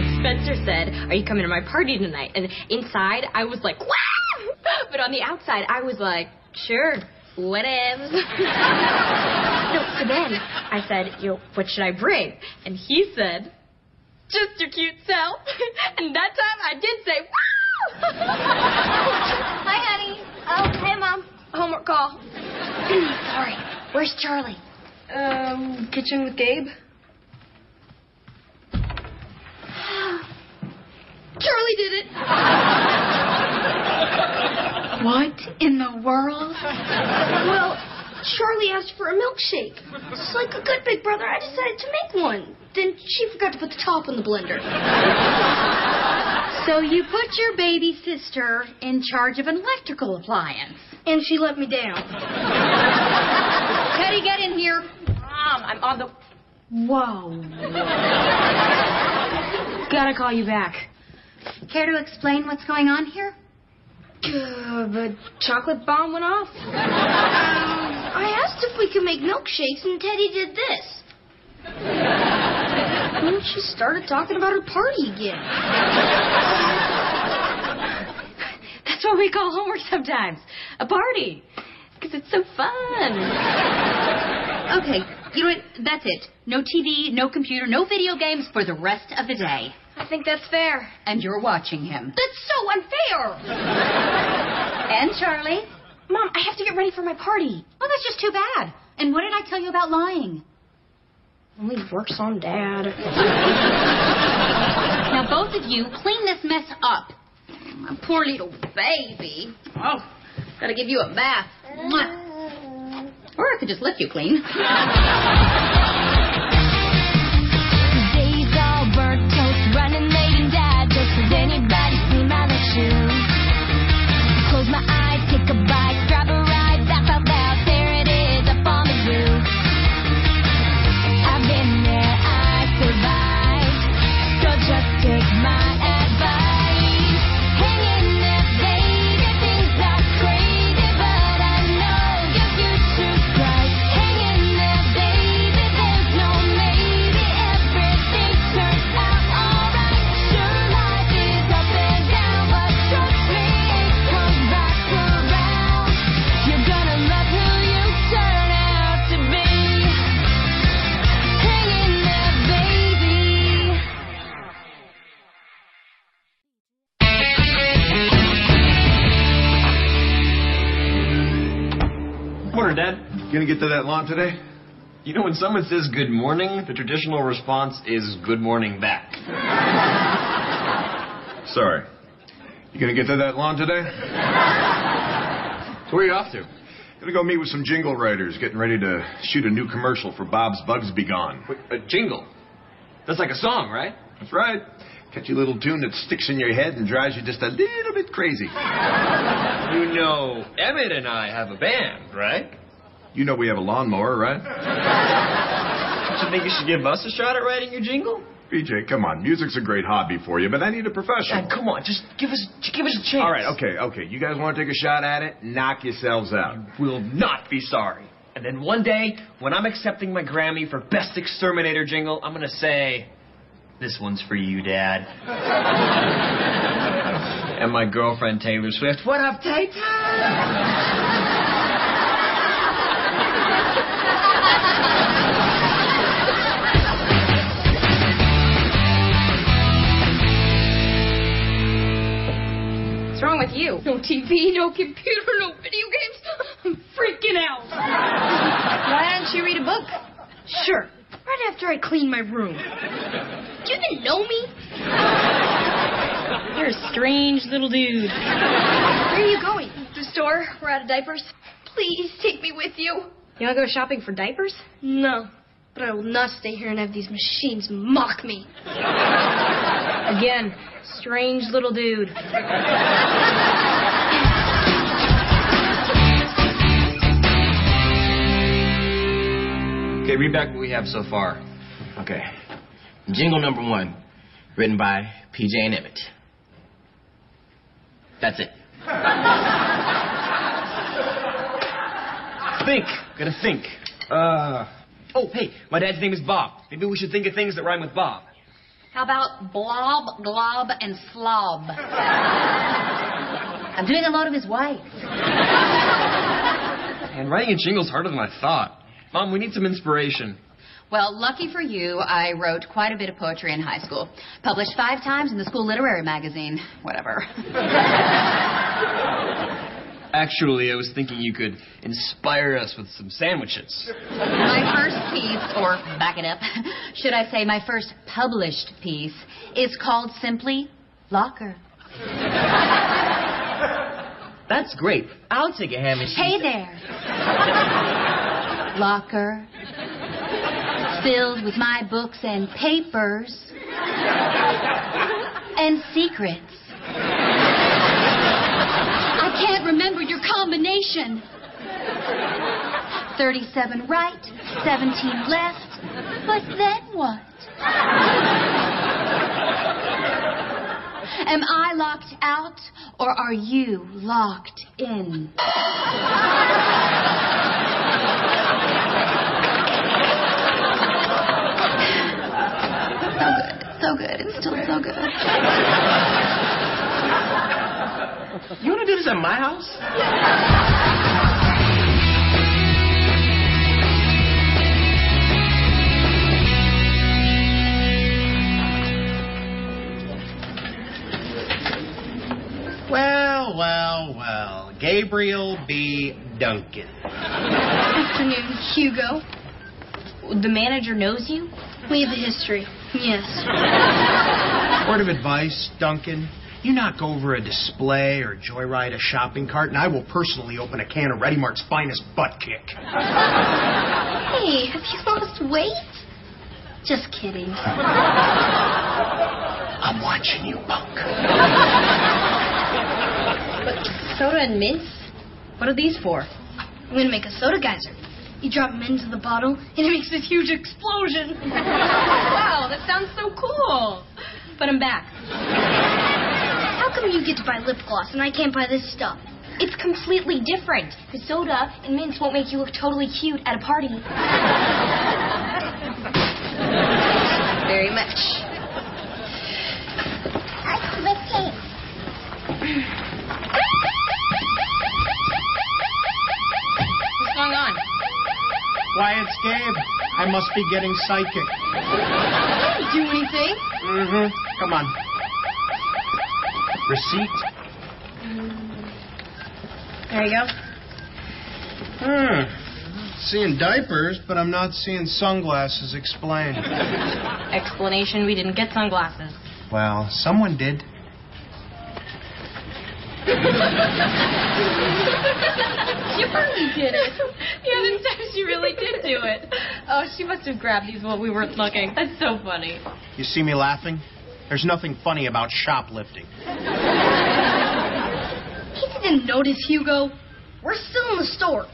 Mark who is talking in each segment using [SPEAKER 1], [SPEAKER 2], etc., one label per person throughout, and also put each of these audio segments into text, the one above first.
[SPEAKER 1] But Spencer said, Are you coming to my party tonight? And inside, I was like, Wow! But on the outside, I was like, Sure, whatevs. no, so then I said, Yo, what should I bring? And he said, Just your cute self. and that time I did say, Wow!
[SPEAKER 2] Hi, honey. Oh, hey, Mom.
[SPEAKER 1] Homework call.
[SPEAKER 2] Sorry. Where's Charlie?
[SPEAKER 1] Um, kitchen with Gabe. Charlie did it.
[SPEAKER 2] What in the world?
[SPEAKER 3] Well, Charlie asked for a milkshake. It's like a good big brother. I decided to make one. Then she forgot to put the top in the blender.
[SPEAKER 2] So you put your baby sister in charge of an electrical appliance.
[SPEAKER 3] And she let me down.
[SPEAKER 2] Teddy, get in here.
[SPEAKER 1] Mom, I'm on the.
[SPEAKER 2] Whoa.
[SPEAKER 1] Gotta call you back.
[SPEAKER 2] Care to explain what's going on here?
[SPEAKER 1] Uh, the chocolate bomb went off.
[SPEAKER 3] Um, I asked if we could make milkshakes, and Teddy did this. And she started talking about her party again.
[SPEAKER 2] That's what we call homework sometimes. A party.
[SPEAKER 1] Because it's so fun.
[SPEAKER 2] Okay, you know what? That's it. No TV, no computer, no video games for the rest of the day.
[SPEAKER 1] I think that's fair.
[SPEAKER 2] And you're watching him.
[SPEAKER 3] That's so unfair.
[SPEAKER 2] And Charlie.
[SPEAKER 1] Mom, I have to get ready for my party.
[SPEAKER 2] Oh, that's just too bad. And what did I tell you about lying?
[SPEAKER 3] Only works on Dad.
[SPEAKER 2] Now, both of you, clean this mess up. My poor little baby. Oh, gotta give you a bath. Or I could just let you clean.
[SPEAKER 4] Morning, Dad.
[SPEAKER 5] Gonna get to that lawn today?
[SPEAKER 4] You know, when someone says good morning, the traditional response is good morning back.
[SPEAKER 5] Sorry. You gonna get to that lawn today?
[SPEAKER 4] So where are you off to?
[SPEAKER 5] Gonna go meet with some jingle writers, getting ready to shoot a new commercial for Bob's Bugs Be Gone.
[SPEAKER 4] Wait, a jingle. That's like a song, right?
[SPEAKER 5] That's right. Catchy little tune that sticks in your head and drives you just a little bit crazy.
[SPEAKER 4] You know, Emmett and I have a band, right?
[SPEAKER 5] You know we have a lawnmower, right?
[SPEAKER 4] Don't you think you should give us a shot at writing your jingle?
[SPEAKER 5] PJ, come on. Music's a great hobby for you, but I need a professional.
[SPEAKER 4] Dad, come on, just give us, just give us a chance.
[SPEAKER 5] All right, okay, okay. You guys want to take a shot at it? Knock yourselves out.
[SPEAKER 4] Will not be sorry. And then one day, when I'm accepting my Grammy for Best Exterminator jingle, I'm gonna say, "This one's for you, Dad." and my girlfriend Taylor Swift. What up, Tay
[SPEAKER 1] What's wrong with you?
[SPEAKER 3] No TV, no computer, no video games. I'm freaking out.
[SPEAKER 1] Why don't you read a book?
[SPEAKER 3] Sure. Right after I clean my room. Do you even know me?
[SPEAKER 1] You're a strange little dude.
[SPEAKER 3] Where are you going?
[SPEAKER 1] The store? We're out of diapers.
[SPEAKER 3] Please take me with you.
[SPEAKER 1] You want to go shopping for diapers?
[SPEAKER 3] No. But I will not stay here and have these machines mock me.
[SPEAKER 1] Again, strange little dude.
[SPEAKER 4] Okay, read back what we have so far.
[SPEAKER 6] Okay. Jingle number one, written by PJ and Emmett. That's it.
[SPEAKER 4] Think. Gotta think. Uh. Oh, hey, my dad's name is Bob. Maybe we should think of things that rhyme with Bob.
[SPEAKER 2] How about blob, glob, and slob? I'm doing a lot of his wife.
[SPEAKER 4] And writing a jingle's harder than I thought. Mom, we need some inspiration.
[SPEAKER 2] Well, lucky for you, I wrote quite a bit of poetry in high school. Published five times in the school literary magazine. Whatever.
[SPEAKER 4] Actually, I was thinking you could inspire us with some sandwiches.
[SPEAKER 2] My first piece, or back it up, should I say my first published piece, is called simply Locker.
[SPEAKER 6] That's great. I'll take a ham and cheese.
[SPEAKER 2] Hey there. Locker. Filled with my books and papers. And secrets. I can't remember your combination. 37 right, 17 left. But then what? Am I locked out or are you locked in? so good. So good. It's still so good.
[SPEAKER 6] You want to do this at my house?
[SPEAKER 7] Well, well, well. Gabriel B. Duncan.
[SPEAKER 3] Afternoon, Hugo.
[SPEAKER 1] The manager knows you?
[SPEAKER 3] We have a history. Yes.
[SPEAKER 7] Word of advice, Duncan. You knock over a display or joyride a shopping cart, and I will personally open a can of Ready Mart's finest butt kick.
[SPEAKER 3] Hey, have you lost weight? Just kidding.
[SPEAKER 7] I'm watching you, punk.
[SPEAKER 1] But Soda and mints? What are these for?
[SPEAKER 3] I'm gonna make a soda geyser. You drop them into the bottle, and it makes this huge explosion.
[SPEAKER 1] wow, that sounds so cool. Put them back.
[SPEAKER 3] How come you get to buy lip gloss and I can't buy this stuff?
[SPEAKER 1] It's completely different. The soda and mints won't make you look totally cute at a party. Very much. What's going on?
[SPEAKER 7] Why, it's Gabe. I must be getting psychic.
[SPEAKER 3] Do anything?
[SPEAKER 7] Mm-hmm. Come on. Receipt.
[SPEAKER 1] There you go.
[SPEAKER 7] Hmm. Seeing diapers, but I'm not seeing sunglasses. Explain.
[SPEAKER 1] Explanation: We didn't get sunglasses.
[SPEAKER 7] Well, someone did.
[SPEAKER 1] Sure, you did it. Yeah, this time she really did do it. Oh, she must have grabbed these while we weren't looking. That's so funny.
[SPEAKER 7] You see me laughing? There's nothing funny about shoplifting.
[SPEAKER 3] He didn't notice, Hugo. We're still in the store.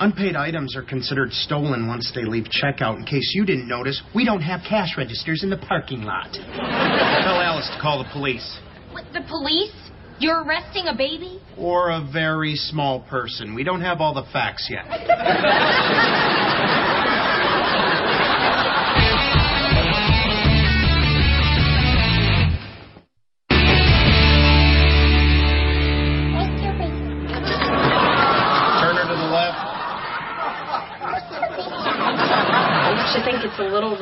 [SPEAKER 7] Unpaid items are considered stolen once they leave checkout. In case you didn't notice, we don't have cash registers in the parking lot. Tell Alice to call the police.
[SPEAKER 1] What, the police? You're arresting a baby?
[SPEAKER 7] Or a very small person. We don't have all the facts yet.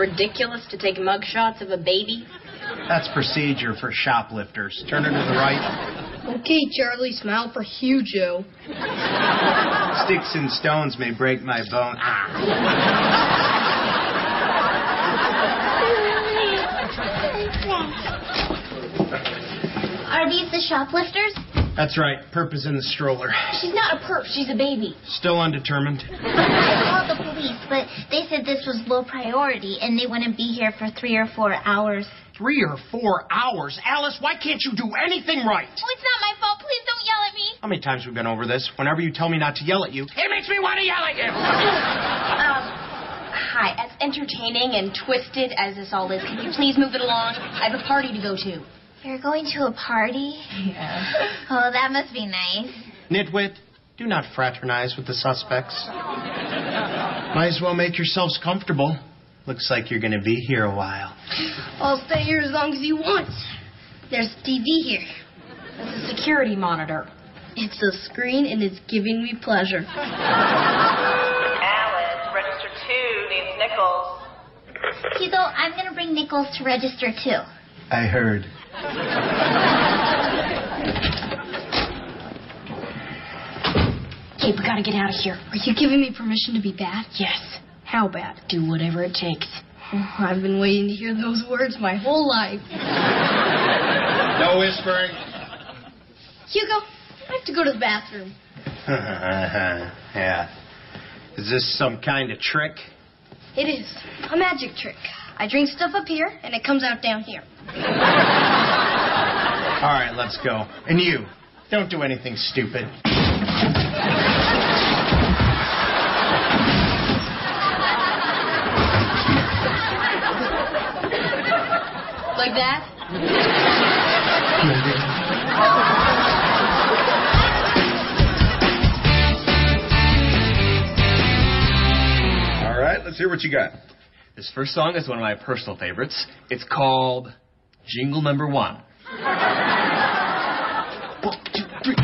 [SPEAKER 1] ridiculous to take mug shots of a baby?
[SPEAKER 7] That's procedure for shoplifters. Turn her to the right.
[SPEAKER 3] Okay, Charlie, smile for Hugo.
[SPEAKER 7] Sticks and stones may break my bone. Ah.
[SPEAKER 8] Are these the shoplifters?
[SPEAKER 7] That's right. Perp is in the stroller.
[SPEAKER 1] She's not a perp, she's a baby.
[SPEAKER 7] Still undetermined.
[SPEAKER 8] I called the police, but they said this was low priority and they wouldn't be here for three or four hours.
[SPEAKER 7] Three or four hours. Alice, why can't you do anything right?
[SPEAKER 8] Oh, it's not my fault. Please don't yell at me.
[SPEAKER 7] How many times have we been over this? Whenever you tell me not to yell at you, it makes me want to yell at you.
[SPEAKER 1] Um, hi, as entertaining and twisted as this all is, can you please move it along? I have a party to go to.
[SPEAKER 8] You're going to a party?
[SPEAKER 1] Yeah.
[SPEAKER 8] Oh, that must be nice.
[SPEAKER 7] Nitwit, do not fraternize with the suspects. Might as well make yourselves comfortable. Looks like you're gonna be here a while.
[SPEAKER 3] I'll stay here as long as you want. There's a TV here.
[SPEAKER 1] It's a security monitor.
[SPEAKER 3] It's a screen and it's giving me pleasure.
[SPEAKER 9] Alice, register two needs Nichols.
[SPEAKER 10] Hugo, I'm gonna bring Nichols to register too.
[SPEAKER 7] I heard.
[SPEAKER 1] Okay, we gotta get out of here.
[SPEAKER 3] Are you giving me permission to be bad?
[SPEAKER 1] Yes. How bad? Do whatever it takes.
[SPEAKER 3] Oh, I've been waiting to hear those words my whole life.
[SPEAKER 5] No whispering.
[SPEAKER 3] Hugo, I have to go to the bathroom.
[SPEAKER 7] yeah. Is this some kind of trick?
[SPEAKER 3] It is a magic trick. I drink stuff up here and it comes out down here.
[SPEAKER 7] All right, let's go. And you, don't do anything stupid.
[SPEAKER 1] Like that?
[SPEAKER 5] All right, let's hear what you got.
[SPEAKER 4] This first song is one of my personal favorites. It's called Jingle Number One. One, two, three,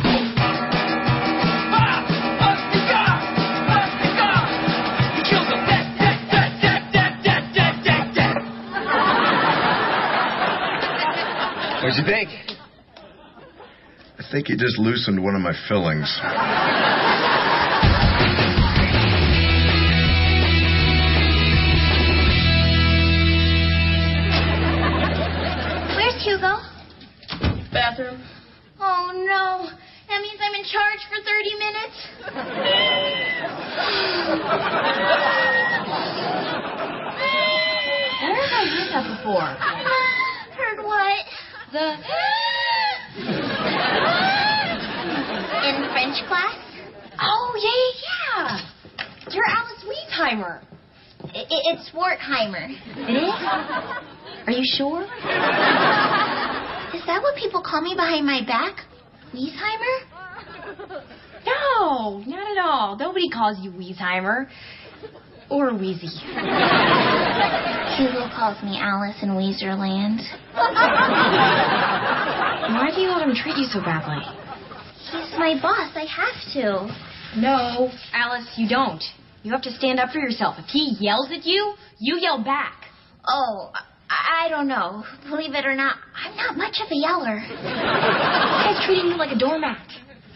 [SPEAKER 4] What'd you think?
[SPEAKER 5] I think you just loosened one of my fillings.
[SPEAKER 10] Where's Hugo?
[SPEAKER 3] Bathroom.
[SPEAKER 10] Oh no. That means I'm in charge for 30 minutes.
[SPEAKER 1] Where have I heard that before? The.
[SPEAKER 10] In French class?
[SPEAKER 1] Oh, yeah, yeah, yeah. You're Alice Weezheimer.
[SPEAKER 10] I- it's Wertheimer.
[SPEAKER 1] It eh? is? Are you sure?
[SPEAKER 10] Is that what people call me behind my back? Weezheimer?
[SPEAKER 1] No, not at all. Nobody calls you Weezheimer. Or Wheezy.
[SPEAKER 10] Hugo calls me Alice in Weezerland.
[SPEAKER 1] Why do you let him treat you so badly?
[SPEAKER 10] He's my boss. I have to.
[SPEAKER 1] No, Alice, you don't. You have to stand up for yourself. If he yells at you, you yell back.
[SPEAKER 10] Oh, I, I don't know. Believe it or not, I'm not much of a yeller.
[SPEAKER 1] He's treating you like a doormat.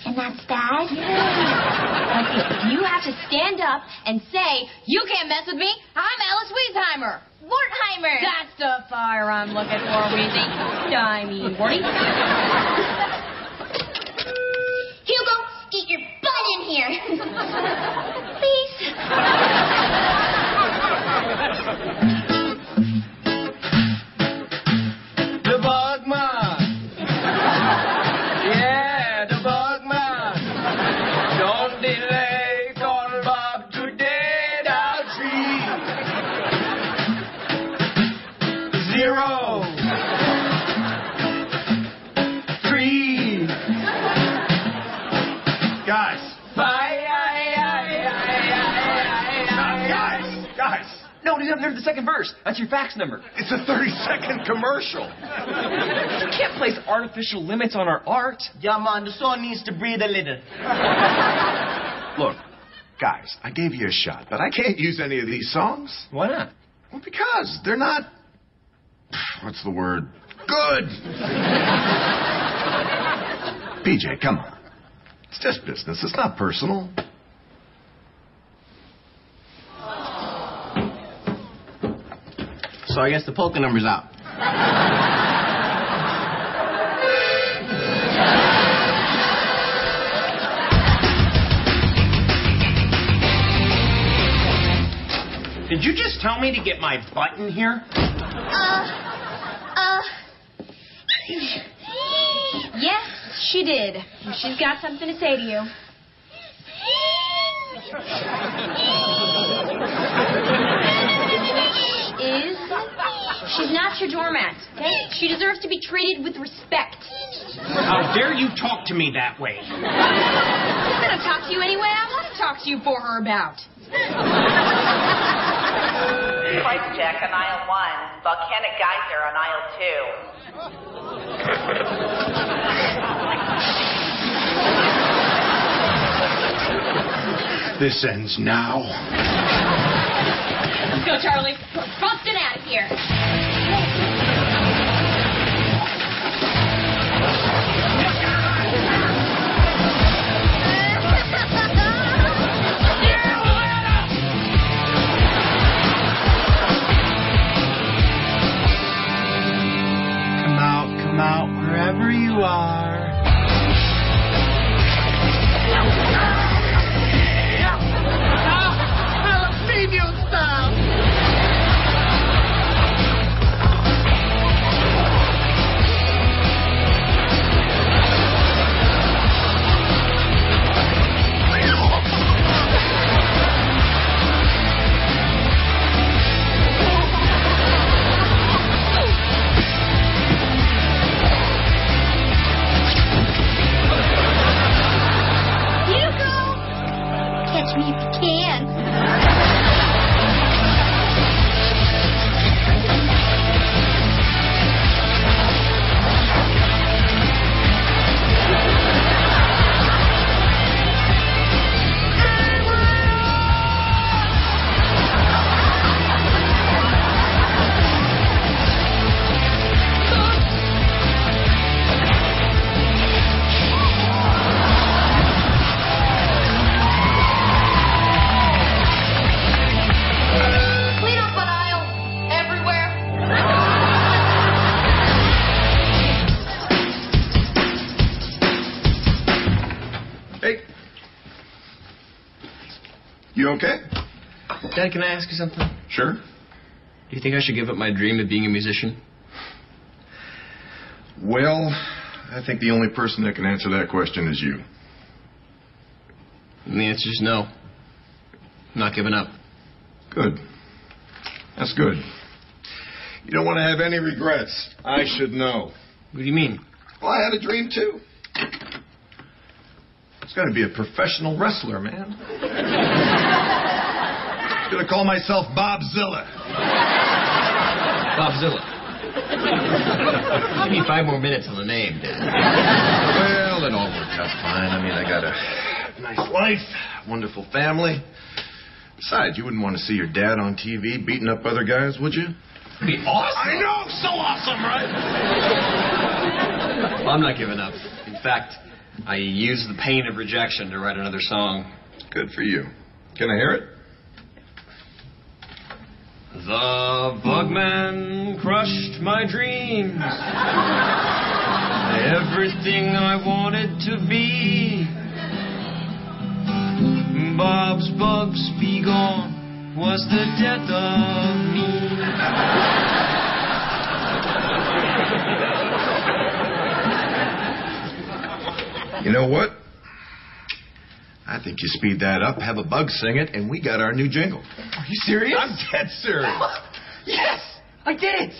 [SPEAKER 10] And that's bad?
[SPEAKER 1] Okay, you have to stand up and say, You can't mess with me. I'm Alice Weezheimer.
[SPEAKER 10] Wertheimer.
[SPEAKER 1] That's the fire I'm looking for, Weezy. I mean, Warty.
[SPEAKER 10] Hugo, get your butt in here. Please.
[SPEAKER 4] That's your fax number.
[SPEAKER 5] it's a 30 second commercial.
[SPEAKER 4] You can't place artificial limits on our art.
[SPEAKER 6] Yeah, man, the song needs to breathe a little.
[SPEAKER 5] Look, guys, I gave you a shot, but I can't use any of these songs.
[SPEAKER 4] Why not?
[SPEAKER 5] Well, because they're not. What's the word? Good. PJ, come on. It's just business. It's not personal.
[SPEAKER 6] So I guess the polka number's out.
[SPEAKER 7] did you just tell me to get my butt in here?
[SPEAKER 10] Uh, uh.
[SPEAKER 1] Yes, she did. She's got something to say to you. She's not your doormat, okay? She deserves to be treated with respect.
[SPEAKER 7] How dare you talk to me that way?
[SPEAKER 1] I'm gonna talk to you anyway. I want to talk to you for her about.
[SPEAKER 9] Price check on aisle one. Volcanic geyser on aisle two.
[SPEAKER 7] This ends now.
[SPEAKER 1] Let's go, Charlie. We're busting out of here.
[SPEAKER 7] You
[SPEAKER 5] okay?
[SPEAKER 4] Dad, can I ask you something?
[SPEAKER 5] Sure.
[SPEAKER 4] Do you think I should give up my dream of being a musician?
[SPEAKER 5] Well, I think the only person that can answer that question is you.
[SPEAKER 4] And the answer is no. I'm not giving up.
[SPEAKER 5] Good. That's good. You don't want to have any regrets. I should know.
[SPEAKER 4] What do you mean?
[SPEAKER 5] Well, I had a dream too. It's got to be a professional wrestler, man. I'm gonna call myself Bob Zilla.
[SPEAKER 4] Bobzilla. Give me five more minutes on the name, Dad.
[SPEAKER 5] Well, it all worked out fine. I mean, I got a nice life, wonderful family. Besides, you wouldn't want to see your dad on TV beating up other guys, would you?
[SPEAKER 4] It'd be awesome.
[SPEAKER 5] I know, so awesome, right?
[SPEAKER 4] Well, I'm not giving up. In fact, I used the pain of rejection to write another song.
[SPEAKER 5] Good for you. Can I hear it?
[SPEAKER 4] The bugman crushed my dreams. Everything I wanted to be. Bob's bugs be gone was the death of me.
[SPEAKER 5] You know what? I think you speed that up, have a bug sing it, and we got our new jingle.
[SPEAKER 4] Are you serious?
[SPEAKER 5] I'm dead serious.
[SPEAKER 4] Yes! I did it!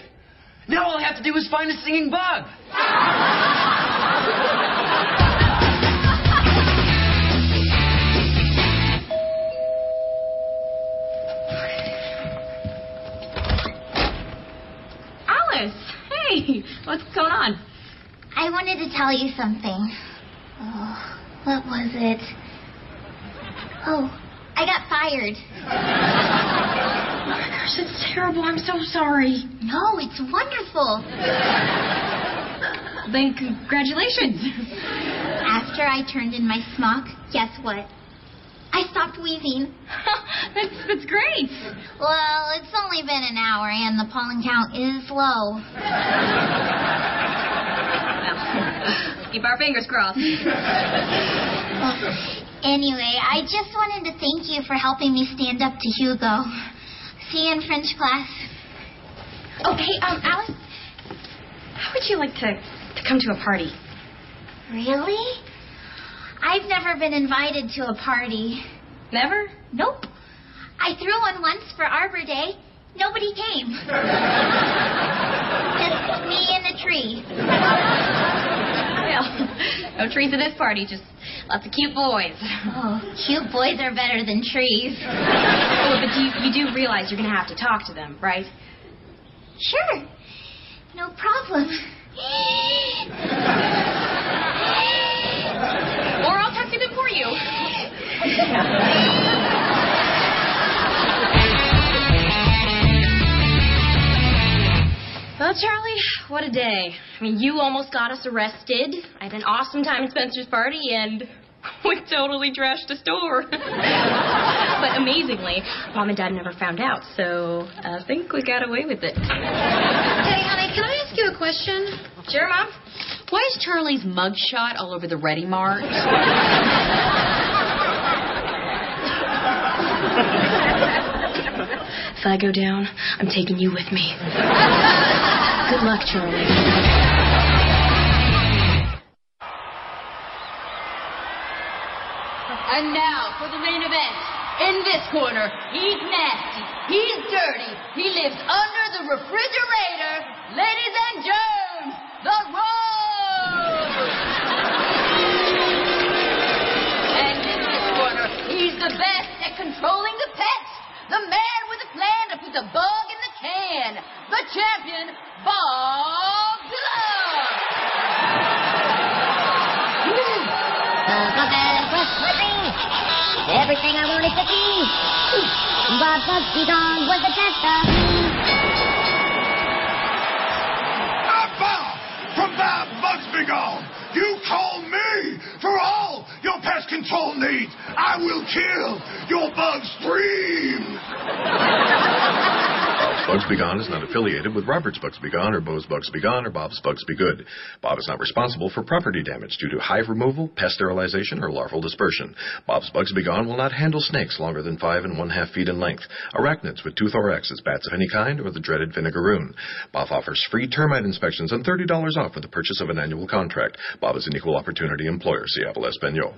[SPEAKER 4] Now all I have to do is find a singing bug.
[SPEAKER 1] Alice, hey, what's going on?
[SPEAKER 10] I wanted to tell you something. Oh, what was it? Oh, I got fired.
[SPEAKER 1] Oh my gosh, it's terrible. I'm so sorry.
[SPEAKER 10] No, it's wonderful.
[SPEAKER 1] Then congratulations.
[SPEAKER 10] After I turned in my smock, guess what? I stopped wheezing.
[SPEAKER 1] that's that's great.
[SPEAKER 10] Well, it's only been an hour and the pollen count is low.
[SPEAKER 1] Keep our fingers crossed.
[SPEAKER 10] Anyway, I just wanted to thank you for helping me stand up to Hugo. See you in French class.
[SPEAKER 1] Oh, hey, um, Alice, how would you like to to come to a party?
[SPEAKER 10] Really? I've never been invited to a party.
[SPEAKER 1] Never?
[SPEAKER 10] Nope. I threw one once for Arbor Day. Nobody came. Just me and a tree.
[SPEAKER 1] Well, no trees at this party. Just Lots of cute boys.
[SPEAKER 10] Oh, cute boys are better than trees.
[SPEAKER 1] Oh, but you, you do realize you're going to have to talk to them, right?
[SPEAKER 10] Sure. No problem.
[SPEAKER 1] Or I'll taxi them for you. Well, Charlie, what a day. I mean, you almost got us arrested. I had an awesome time at Spencer's party, and we totally trashed a store. but amazingly, Mom and Dad never found out, so I think we got away with it.
[SPEAKER 11] Hey, honey, can I ask you a question?
[SPEAKER 1] Sure, Mom?
[SPEAKER 11] Why is Charlie's mugshot all over the Ready Mart?
[SPEAKER 1] If I go down, I'm taking you with me. Good luck, Charlie.
[SPEAKER 11] And now for the main event. In this corner, he's nasty, he's dirty, he lives under the refrigerator. Ladies and germs, the Rose! and in this corner, he's the best at controlling the pets. The man with a plan to put the bug in the can. The champion, Bob Dylan.
[SPEAKER 12] Everything I wanted to be. Bob Bugsy Gone was the best of me.
[SPEAKER 13] Bob from Bob Bugsby Gone. You call me for all your pest control needs. I will kill your bug stream.
[SPEAKER 5] Bob's Bugs Be Gone is not affiliated with Robert's Bugs Be Gone or Bo's Bugs Be Gone or Bob's Bugs Be Good. Bob is not responsible for property damage due to hive removal, pest sterilization, or larval dispersion. Bob's Bugs Be Gone will not handle snakes longer than five and one half feet in length, arachnids with two thoraxes, bats of any kind, or the dreaded vinegaroon. Bob offers free termite inspections and $30 off with the purchase of an annual contract. Bob is an equal opportunity employer. Se habla Espanol.